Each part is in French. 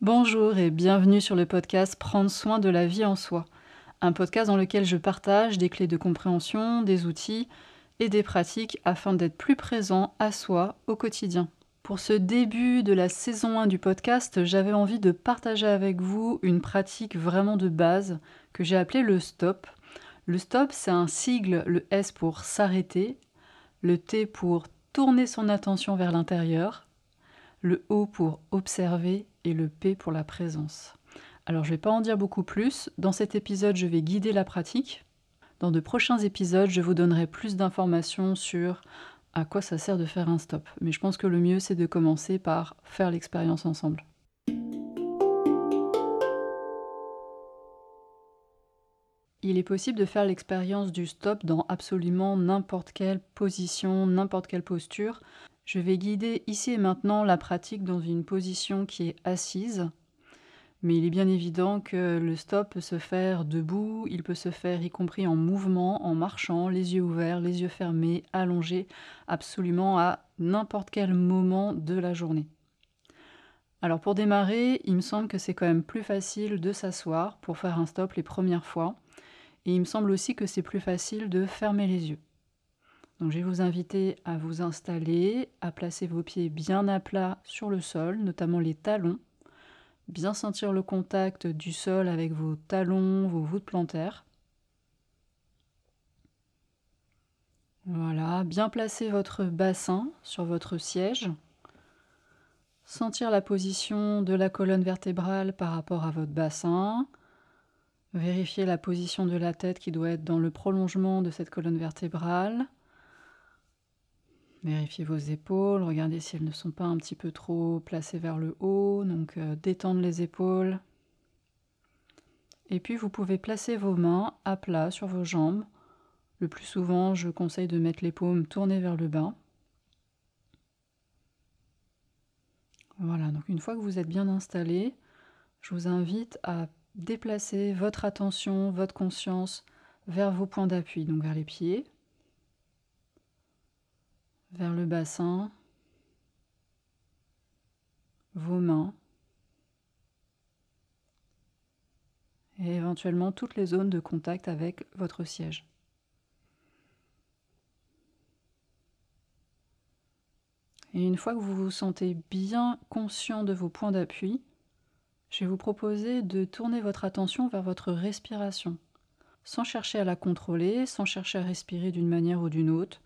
Bonjour et bienvenue sur le podcast Prendre soin de la vie en soi, un podcast dans lequel je partage des clés de compréhension, des outils et des pratiques afin d'être plus présent à soi au quotidien. Pour ce début de la saison 1 du podcast, j'avais envie de partager avec vous une pratique vraiment de base que j'ai appelée le stop. Le stop, c'est un sigle, le S pour s'arrêter, le T pour tourner son attention vers l'intérieur, le O pour observer et le P pour la présence. Alors je ne vais pas en dire beaucoup plus. Dans cet épisode, je vais guider la pratique. Dans de prochains épisodes, je vous donnerai plus d'informations sur à quoi ça sert de faire un stop. Mais je pense que le mieux, c'est de commencer par faire l'expérience ensemble. Il est possible de faire l'expérience du stop dans absolument n'importe quelle position, n'importe quelle posture. Je vais guider ici et maintenant la pratique dans une position qui est assise, mais il est bien évident que le stop peut se faire debout, il peut se faire y compris en mouvement, en marchant, les yeux ouverts, les yeux fermés, allongés, absolument à n'importe quel moment de la journée. Alors pour démarrer, il me semble que c'est quand même plus facile de s'asseoir pour faire un stop les premières fois, et il me semble aussi que c'est plus facile de fermer les yeux. Je vais vous inviter à vous installer, à placer vos pieds bien à plat sur le sol, notamment les talons. Bien sentir le contact du sol avec vos talons, vos voûtes plantaires. Voilà, bien placer votre bassin sur votre siège. Sentir la position de la colonne vertébrale par rapport à votre bassin. Vérifier la position de la tête qui doit être dans le prolongement de cette colonne vertébrale. Vérifiez vos épaules, regardez si elles ne sont pas un petit peu trop placées vers le haut, donc euh, détendre les épaules. Et puis vous pouvez placer vos mains à plat sur vos jambes. Le plus souvent, je conseille de mettre les paumes tournées vers le bas. Voilà, donc une fois que vous êtes bien installé, je vous invite à déplacer votre attention, votre conscience vers vos points d'appui, donc vers les pieds, vers le bassin, vos mains et éventuellement toutes les zones de contact avec votre siège. Et une fois que vous vous sentez bien conscient de vos points d'appui, je vais vous proposer de tourner votre attention vers votre respiration, sans chercher à la contrôler, sans chercher à respirer d'une manière ou d'une autre,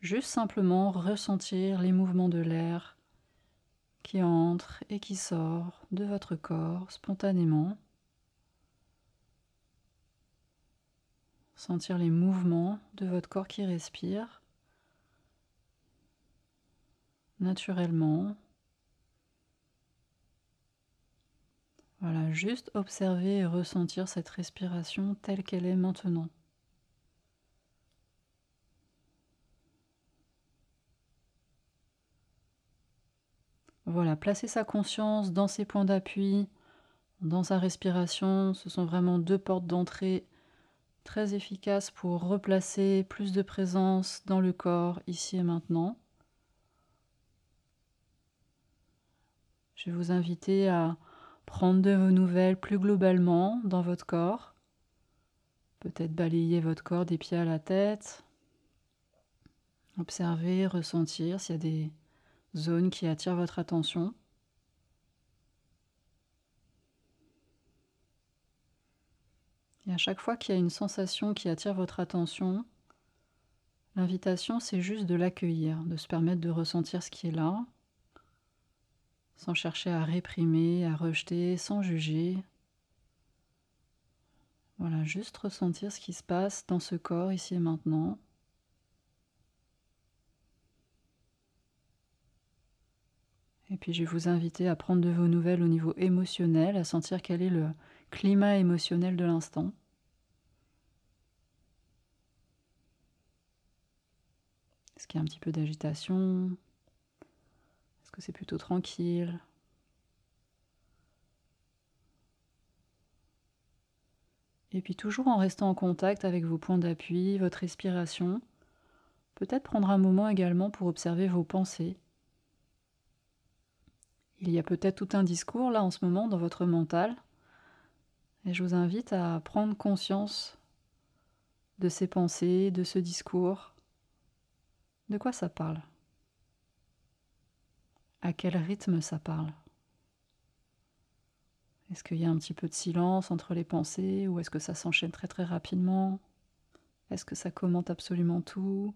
Juste simplement ressentir les mouvements de l'air qui entre et qui sort de votre corps spontanément. Sentir les mouvements de votre corps qui respire naturellement. Voilà, juste observer et ressentir cette respiration telle qu'elle est maintenant. Voilà, placer sa conscience dans ses points d'appui, dans sa respiration, ce sont vraiment deux portes d'entrée très efficaces pour replacer plus de présence dans le corps ici et maintenant. Je vais vous inviter à prendre de vos nouvelles plus globalement dans votre corps. Peut-être balayer votre corps des pieds à la tête. Observer, ressentir s'il y a des zone qui attire votre attention. Et à chaque fois qu'il y a une sensation qui attire votre attention, l'invitation c'est juste de l'accueillir, de se permettre de ressentir ce qui est là, sans chercher à réprimer, à rejeter, sans juger. Voilà, juste ressentir ce qui se passe dans ce corps ici et maintenant. Puis je vais vous inviter à prendre de vos nouvelles au niveau émotionnel, à sentir quel est le climat émotionnel de l'instant. Est-ce qu'il y a un petit peu d'agitation? Est-ce que c'est plutôt tranquille? Et puis toujours en restant en contact avec vos points d'appui, votre respiration, peut-être prendre un moment également pour observer vos pensées Il y a peut-être tout un discours là en ce moment dans votre mental. Et je vous invite à prendre conscience de ces pensées, de ce discours. De quoi ça parle? À quel rythme ça parle? Est-ce qu'il y a un petit peu de silence entre les pensées ou est-ce que ça s'enchaîne très très rapidement? Est-ce que ça commente absolument tout?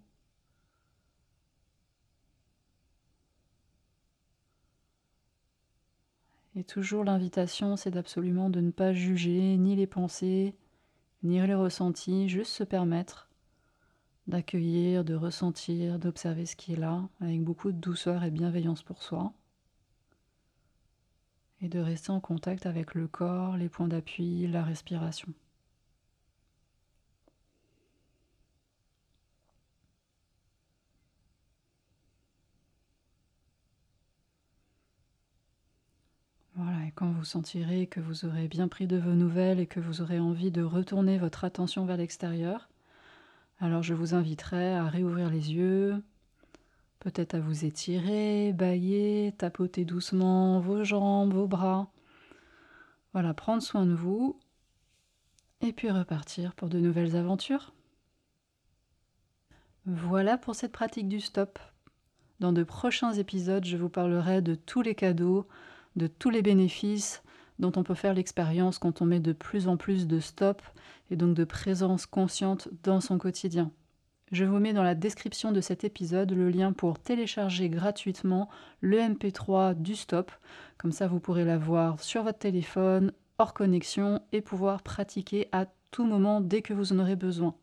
Et toujours l'invitation, c'est d'absolument de ne pas juger ni les pensées, ni les ressentis, juste se permettre d'accueillir, de ressentir, d'observer ce qui est là, avec beaucoup de douceur et bienveillance pour soi, et de rester en contact avec le corps, les points d'appui, la respiration. Voilà, et quand vous sentirez que vous aurez bien pris de vos nouvelles et que vous aurez envie de retourner votre attention vers l'extérieur, alors je vous inviterai à réouvrir les yeux, peut-être à vous étirer, bailler, tapoter doucement vos jambes, vos bras. Voilà, prendre soin de vous et puis repartir pour de nouvelles aventures. Voilà pour cette pratique du stop. Dans de prochains épisodes, je vous parlerai de tous les cadeaux, de tous les bénéfices dont on peut faire l'expérience quand on met de plus en plus de stop et donc de présence consciente dans son quotidien. Je vous mets dans la description de cet épisode le lien pour télécharger gratuitement le MP3 du stop. Comme ça, vous pourrez l'avoir sur votre téléphone, hors connexion, et pouvoir pratiquer à tout moment dès que vous en aurez besoin.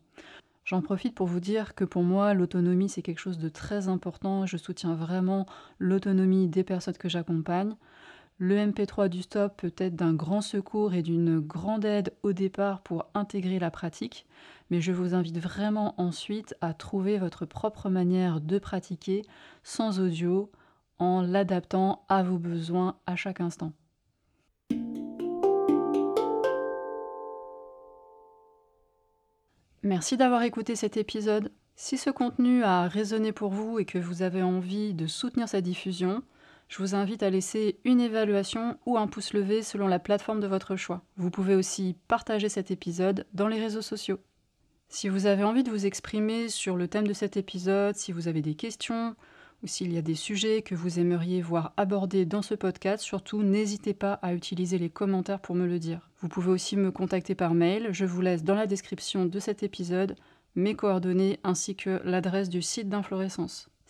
J'en profite pour vous dire que pour moi, l'autonomie, c'est quelque chose de très important. Je soutiens vraiment l'autonomie des personnes que j'accompagne. Le MP3 du stop peut être d'un grand secours et d'une grande aide au départ pour intégrer la pratique, mais je vous invite vraiment ensuite à trouver votre propre manière de pratiquer sans audio en l'adaptant à vos besoins à chaque instant. Merci d'avoir écouté cet épisode. Si ce contenu a résonné pour vous et que vous avez envie de soutenir sa diffusion, je vous invite à laisser une évaluation ou un pouce levé selon la plateforme de votre choix. Vous pouvez aussi partager cet épisode dans les réseaux sociaux. Si vous avez envie de vous exprimer sur le thème de cet épisode, si vous avez des questions ou s'il y a des sujets que vous aimeriez voir abordés dans ce podcast, surtout n'hésitez pas à utiliser les commentaires pour me le dire. Vous pouvez aussi me contacter par mail, je vous laisse dans la description de cet épisode mes coordonnées ainsi que l'adresse du site d'Inflorescence.